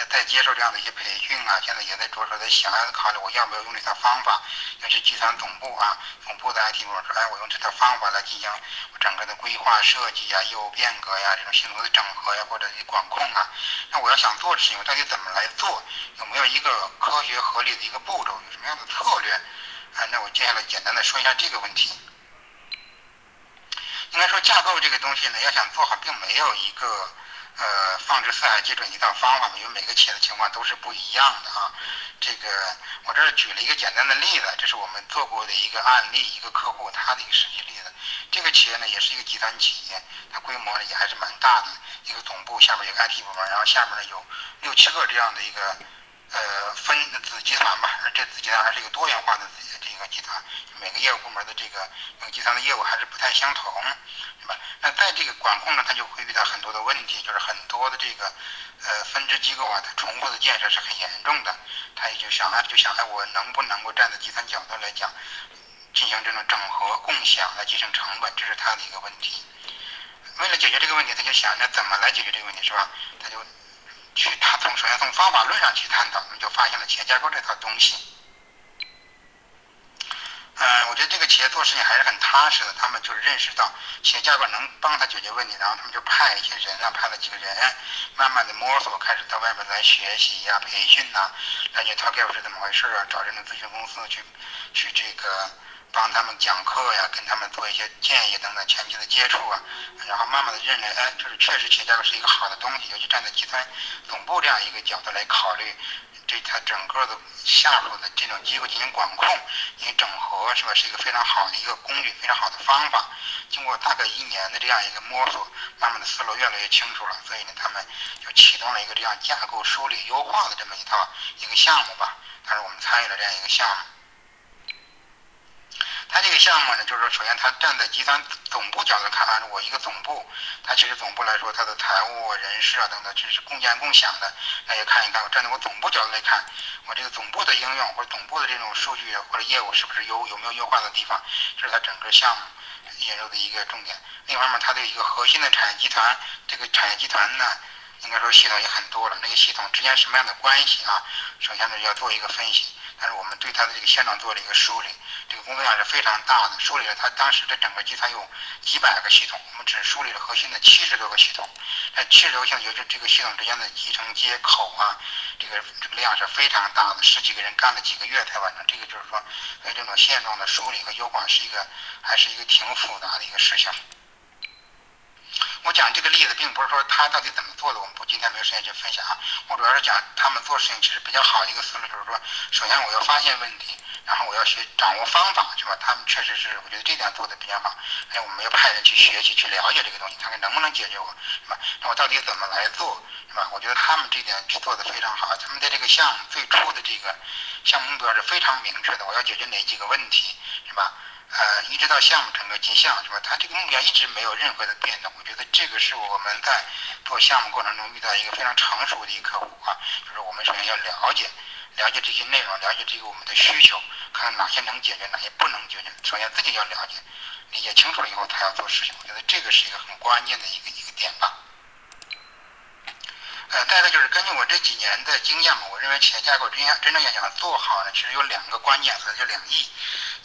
在接受这样的一些培训啊，现在也在着手在想，要考虑我要不要用这套方法。要去集团总部啊，总部的 IT 部门说，哎，我用这套方法来进行整个的规划设计啊、业务变革呀、这种系统的整合呀，或者一管控啊。那我要想做的事情，我到底怎么来做？有没有一个科学合理的一个步骤？有什么样的策略？啊，那我接下来简单的说一下这个问题。应该说架构这个东西呢，要想做好，并没有一个。呃，放置四海基准一套方法嘛，因为每个企业的情况都是不一样的啊。这个我这儿举了一个简单的例子，这是我们做过的一个案例，一个客户他的一个实际例子。这个企业呢，也是一个集团企业，它规模呢也还是蛮大的，一个总部下面有 IT 部门，然后下面呢有六七个这样的一个呃分子集团吧，而这子集团还是一个多元化的这个集团，每个业务部门的这个集团的业务还是不太相同。那在这个管控呢，它就会遇到很多的问题，就是很多的这个呃分支机构啊，它重复的建设是很严重的。他也就想，哎，就想，哎，我能不能够站在集团角度来讲，进行这种整合共享来节省成本，这是他的一个问题。为了解决这个问题，他就想着怎么来解决这个问题，是吧？他就去他从首先从方法论上去探讨，我们就发现了企业架构这套东西。嗯，我觉得这个企业做事情还是很踏实的，他们就认识到企业架构能帮他解决问题，然后他们就派一些人啊，派了几个人，慢慢的摸索，开始到外面来学习呀、培训呐，了解 TalkGap 是怎么回事啊，找这种咨询公司去去这个。帮他们讲课呀，跟他们做一些建议等等前期的接触啊，然后慢慢的认为，哎，就是确实企业架构是一个好的东西，尤其站在集团总部这样一个角度来考虑，对他整个的下属的这种机构进行管控、进行整合，是吧？是一个非常好的一个工具，非常好的方法。经过大概一年的这样一个摸索，慢慢的思路越来越清楚了，所以呢，他们就启动了一个这样架构梳理优化的这么一套一个项目吧。但是我们参与了这样一个项目。他这个项目呢，就是说，首先他站在集团总部角度看，按照我一个总部，他其实总部来说，他的财务、人事啊等等，这是共建共享的。那也看一看，我站在我总部角度来看，我这个总部的应用或者总部的这种数据或者业务是不是有有没有优化的地方，这是他整个项目引入的一个重点。另一方面，它的一个核心的产业集团，这个产业集团呢，应该说系统也很多了，那个系统之间什么样的关系啊？首先呢，要做一个分析。但是我们对它的这个现状做了一个梳理，这个工作量是非常大的。梳理了它当时的整个集团有几百个系统，我们只梳理了核心的七十多个系统。那七十多个系统，就是这个系统之间的集成接口啊，这个这个量是非常大的，十几个人干了几个月才完成。这个就是说，对这种现状的梳理和优化是一个还是一个挺复杂的一个事项。我讲这个例子，并不是说他到底怎么做的，我们不今天没有时间去分享啊。我主要是讲他们做事情其实比较好的一个思路，就是说，首先我要发现问题，然后我要学掌握方法，是吧？他们确实是，我觉得这点做的比较好。哎，我们要派人去学习、去了解这个东西，看看能不能解决我，是吧？那我到底怎么来做，是吧？我觉得他们这点做的非常好。他们在这个项目最初的这个项目目标是非常明确的，我要解决哪几个问题，是吧？呃，一直到项目整个结项，是吧？他这个目标一直没有任何的变动。我觉得这个是我们在做项目过程中遇到一个非常成熟的一个客户啊，就是我们首先要了解，了解这些内容，了解这个我们的需求，看看哪些能解决，哪些不能解决。首先自己要了解，理解清楚了以后，才要做事情。我觉得这个是一个很关键的一个一个点吧。呃，再一个就是根据我这几年的经验嘛，我认为企业架构真要真正要想做好呢，其实有两个关键词，就两翼，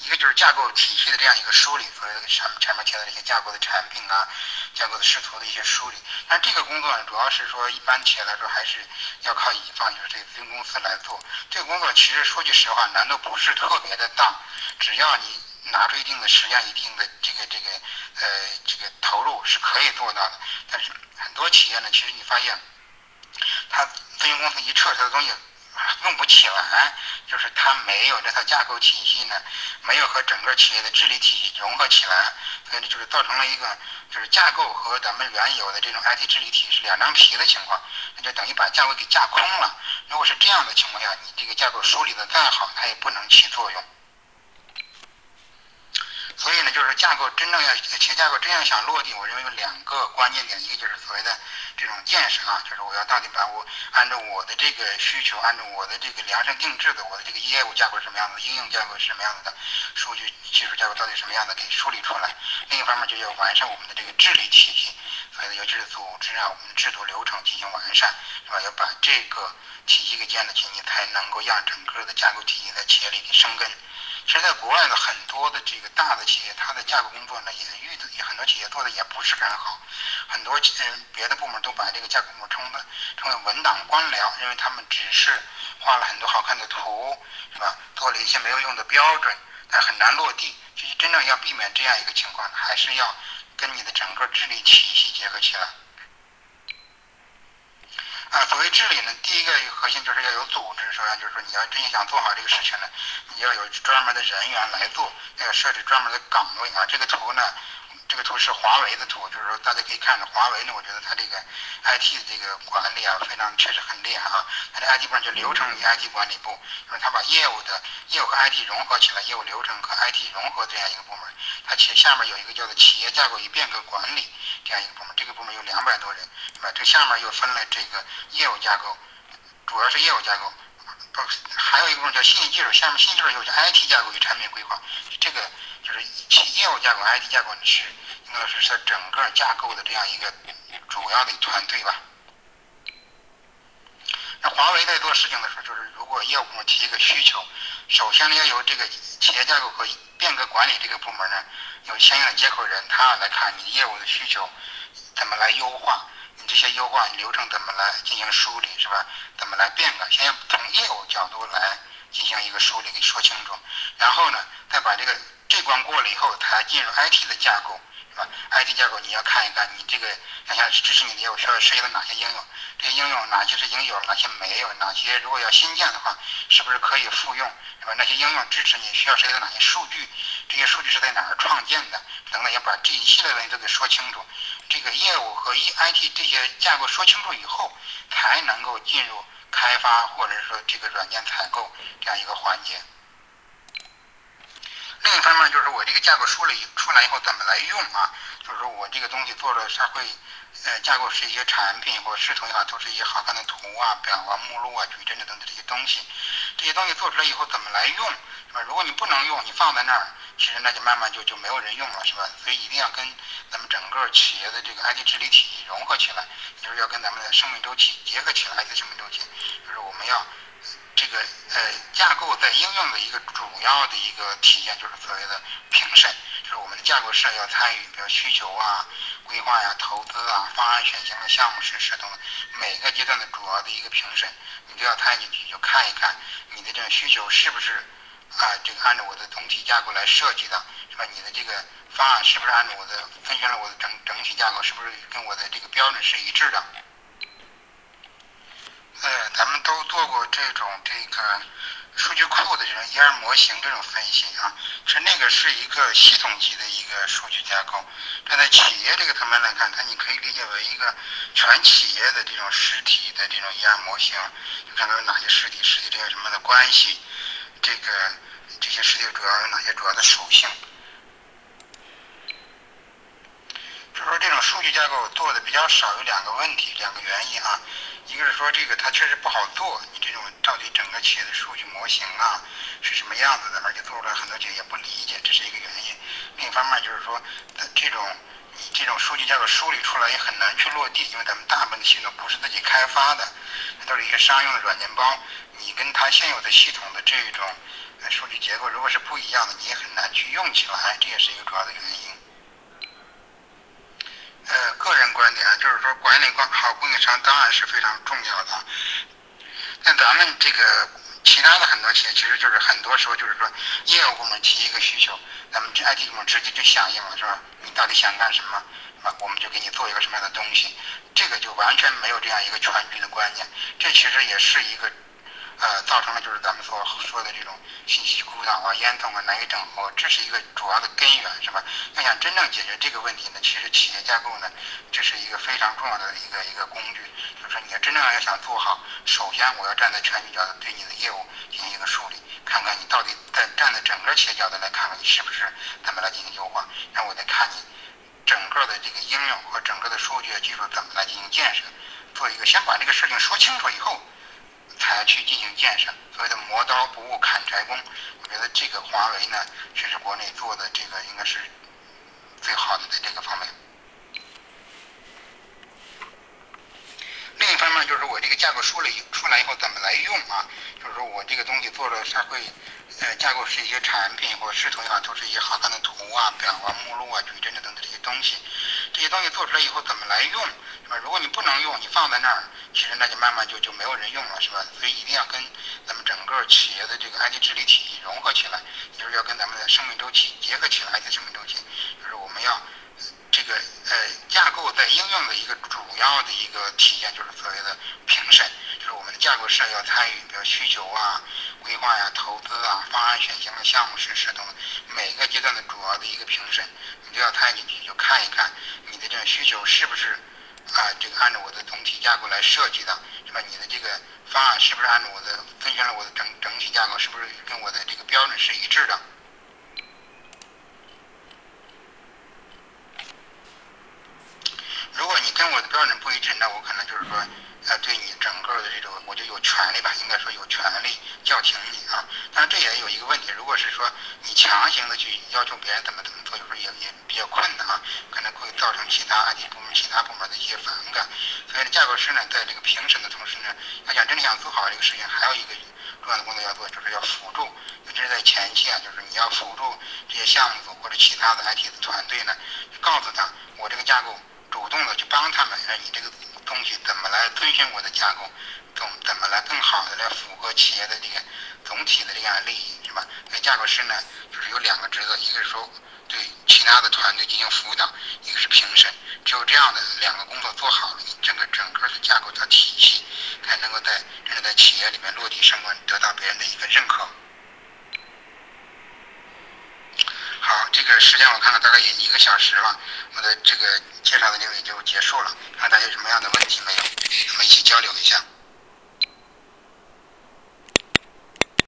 一个就是架构体系的这样一个梳理，所谓的产产品提到的一些架构的产品啊，架构的视图的一些梳理。但这个工作呢，主要是说一般企业来说还是要靠乙方，就是这个咨询公司来做。这个工作其实说句实话，难度不是特别的大，只要你拿出一定的时间、一定的这个这个呃这个投入是可以做到的。但是很多企业呢，其实你发现。他咨询公司一撤，他的东西用不起来，就是他没有这套架构体系呢，没有和整个企业的治理体系融合起来，所以，就是造成了一个就是架构和咱们原有的这种 IT 治理体是两张皮的情况，那就等于把架构给架空了。如果是这样的情况下，你这个架构梳理的再好，它也不能起作用。所以呢，就是架构真正要企业架构真正想落地，我认为有两个关键点，一个就是所谓的这种建设啊，就是我要到底把我按照我的这个需求，按照我的这个量身定制的我的这个业务架构是什么样子，应用架构是什么样子的，数据技术架构到底什么样的给梳理出来。另一方面就要完善我们的这个治理体系，所以呢，尤其是组织啊，我们的制度流程进行完善，是吧？要把这个体系给建立起，你才能够让整个的架构体系在企业里生根。其实，在国外的很多的这个大的企业，它的架构工作呢，也遇的也很多企业做的也不是很好。很多嗯别的部门都把这个架构工作称的称为文档官僚，因为他们只是画了很多好看的图，是吧？做了一些没有用的标准，但很难落地。其实，真正要避免这样一个情况，还是要跟你的整个治理体系结合起来。啊，所谓治理呢，第一个核心就是要有组织。首先就是说，你要真想做好这个事情呢，你要有专门的人员来做，要设置专门的岗位啊。这个图呢。这个图是华为的图，就是说大家可以看到，华为呢，我觉得它这个 IT 的这个管理啊，非常确实很厉害啊。它的 IT 部就流程与 IT 管理部，就是它把业务的业务和 IT 融合起来，业务流程和 IT 融合这样一个部门。它其下面有一个叫做企业架构与变革管理这样一个部门，这个部门有两百多人，是吧？这下面又分了这个业务架构，主要是业务架构。不还有一个部分叫信息技术，下面信息技术又叫 IT 架构与产品规划，这个就是企业务架构、IT 架构是应该是它整个架构的这样一个主要的团队吧。那华为在做事情的时候，就是如果业务部门提一个需求，首先呢要由这个企业架构和变革管理这个部门呢，有相应的接口人，他来看你业务的需求怎么来优化。你这些优化流程怎么来进行梳理，是吧？怎么来变革？先从业务角度来进行一个梳理，给说清楚。然后呢，再把这个这关过了以后，才进入 IT 的架构，吧？IT 架构你要看一看，你这个想想支持你的业务需要涉及到哪些应用？这些应用哪些是已经有，哪些没有？哪些如果要新建的话，是不是可以复用？是吧？那些应用支持你需要涉及到哪些数据？这些数据是在哪儿创建的？等等，要把这一系列问题都给说清楚。这个业务和 E I T 这些架构说清楚以后，才能够进入开发或者说这个软件采购这样一个环节。另一方面就是我这个架构梳理出来以后怎么来用啊？就是说我这个东西做的它会，呃，架构是一些产品或视图也好，都是一些好看的图啊、表啊、目录啊、矩阵等等这些东西。这些东西做出来以后怎么来用？是吧？如果你不能用，你放在那儿。其实那就慢慢就就没有人用了，是吧？所以一定要跟咱们整个企业的这个 IT 治理体系融合起来，就是要跟咱们的生命周期结合起来，IT 生命周期，就是我们要这个呃架构在应用的一个主要的一个体现，就是所谓的评审，就是我们的架构师要参与，比如需求啊、规划呀、投资啊、方案选型的项目实施等等每个阶段的主要的一个评审，你都要参与进去，就看一看你的这个需求是不是。啊，这个按照我的总体架构来设计的，是吧？你的这个方案是不是按照我的分析了我的整整体架构，是不是跟我的这个标准是一致的？呃，咱们都做过这种这个数据库的这种 ER 模型这种分析啊，其实那个是一个系统级的一个数据架构。站在企业这个层面来看，它你可以理解为一个全企业的这种实体的这种 ER 模型，就看到有哪些实体，实体之间什么的关系，这个。这些实体主要有哪些主要的属性？就说这种数据架构做的比较少，有两个问题，两个原因啊。一个是说这个它确实不好做，你这种到底整个企业的数据模型啊是什么样子的，而且做出来很多企业也不理解，这是一个原因。另一方面就是说，它这种你这种数据架构梳理出来也很难去落地，因为咱们大部分的系统不是自己开发的，都是一些商用的软件包，你跟它现有的系统的这种。数据结构如果是不一样的，你也很难去用起来，这也是一个主要的原因。呃，个人观点就是说，管理管好供应商当然是非常重要的。那咱们这个其他的很多企业，其实就是很多时候就是说，业务部门提一个需求，咱们这 IT 部门直接就响应了，是吧？你到底想干什么？那，我们就给你做一个什么样的东西，这个就完全没有这样一个全局的观念。这其实也是一个。呃，造成了就是咱们所说的这种信息孤岛啊、烟囱啊难以整合，这是一个主要的根源，是吧？要想真正解决这个问题呢，其实企业架构呢，这是一个非常重要的一个一个工具。就是说，你要真正要想做好，首先我要站在全局角度对你的业务进行一个梳理，看看你到底在站在整个企业角度来看看你是不是怎么来进行优化，然后我再看你整个的这个应用和整个的数据技术怎么来进行建设，做一个先把这个事情说清楚以后。才去进行建设，所谓的磨刀不误砍柴工，我觉得这个华为呢，确实国内做的这个应该是最好的在这个方面。另一方面就是我这个架构梳理出来以后怎么来用啊？就是说我这个东西做了它会，呃，架构是一些产品或者视图也好，都是一些好看的图啊、表啊、目录啊、矩阵等等这些东西。这些东西做出来以后怎么来用，是吧？如果你不能用，你放在那儿，其实那就慢慢就就没有人用了，是吧？所以一定要跟咱们整个企业的这个 IT 治理体系融合起来，就是要跟咱们的生命周期结合起来，IT 生命周期，就是我们要这个呃架构在应用的一个主要的一个体现，就是所谓的评审，就是我们的架构师要参与，比如需求啊、规划呀、投资啊、方案选型的项目实施等每个阶段的主要的一个评审，你都要参与进去，就看一看。你的这个需求是不是啊？这个按照我的总体架构来设计的，是吧？你的这个方案是不是按照我的遵循了我的整整体架构，是不是跟我的这个标准是一致的？如果你跟我的标准不一致，那我可能就是说，呃，对你整个的这种，我就有权利吧，应该说有权利叫停你啊。但是这也有一个问题，如果是说你强行的去要求别人怎么怎么做，有时候也也比较困难啊，可能会造成其他 IT 部门、其他部门的一些反感。所以呢，架构师呢，在这个评审的同时呢，要想真的想做好这个事情，还有一个重要的工作要做，就是要辅助，尤其是在前期啊，就是你要辅助这些项目组或者其他的 IT 团队呢，告诉他我这个架构。主动的去帮他们，让你这个东西怎么来遵循我的架构，怎怎么来更好的来符合企业的这个总体的这样利益，是吧？那架构师呢，就是有两个职责，一个是说对其他的团队进行辅导，一个是评审。只有这样的两个工作做好了，你整个整个的架构的体系才能够在真正在企业里面落地生根，得到别人的一个认可。好，这个时间我看了大概也一个小时了，我的这个介绍的内容也就结束了，看大家有什么样的问题没有，我们一起交流一下。